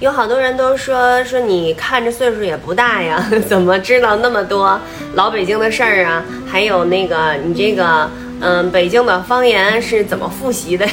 有好多人都说说你看着岁数也不大呀，怎么知道那么多老北京的事儿啊？还有那个你这个嗯，北京的方言是怎么复习的？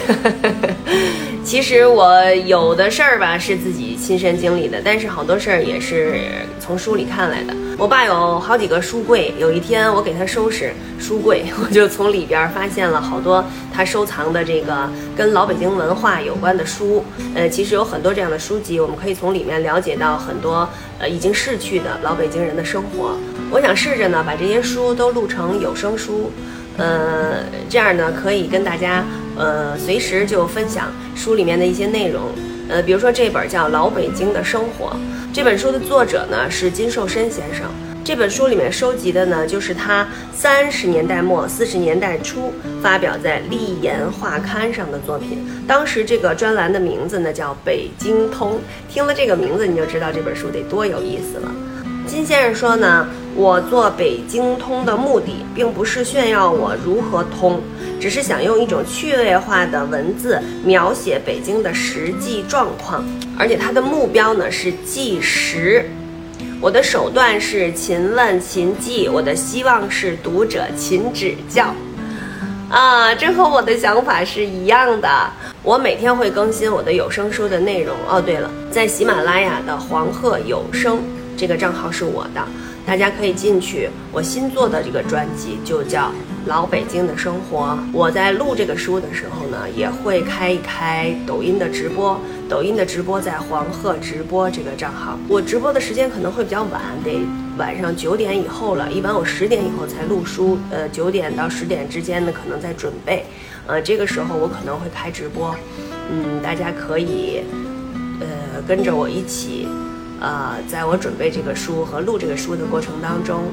其实我有的事儿吧是自己亲身经历的，但是好多事儿也是从书里看来的。我爸有好几个书柜，有一天我给他收拾书柜，我就从里边发现了好多他收藏的这个跟老北京文化有关的书。呃，其实有很多这样的书籍，我们可以从里面了解到很多呃已经逝去的老北京人的生活。我想试着呢把这些书都录成有声书。呃，这样呢可以跟大家呃随时就分享书里面的一些内容。呃，比如说这本叫《老北京的生活》，这本书的作者呢是金寿申先生。这本书里面收集的呢就是他三十年代末四十年代初发表在《立言》画刊上的作品。当时这个专栏的名字呢叫《北京通》，听了这个名字你就知道这本书得多有意思了。金先生说呢。我做北京通的目的，并不是炫耀我如何通，只是想用一种趣味化的文字描写北京的实际状况，而且它的目标呢是纪实。我的手段是勤问勤记，我的希望是读者勤指教。啊，这和我的想法是一样的。我每天会更新我的有声书的内容。哦，对了，在喜马拉雅的黄鹤有声这个账号是我的。大家可以进去，我新做的这个专辑就叫《老北京的生活》。我在录这个书的时候呢，也会开一开抖音的直播。抖音的直播在黄鹤直播这个账号。我直播的时间可能会比较晚，得晚上九点以后了。一般我十点以后才录书，呃，九点到十点之间呢，可能在准备。呃，这个时候我可能会开直播，嗯，大家可以，呃，跟着我一起。呃，在我准备这个书和录这个书的过程当中，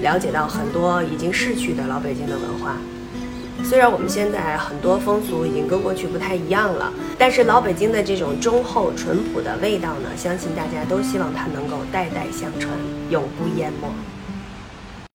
了解到很多已经逝去的老北京的文化。虽然我们现在很多风俗已经跟过去不太一样了，但是老北京的这种忠厚淳朴的味道呢，相信大家都希望它能够代代相传，永不淹没。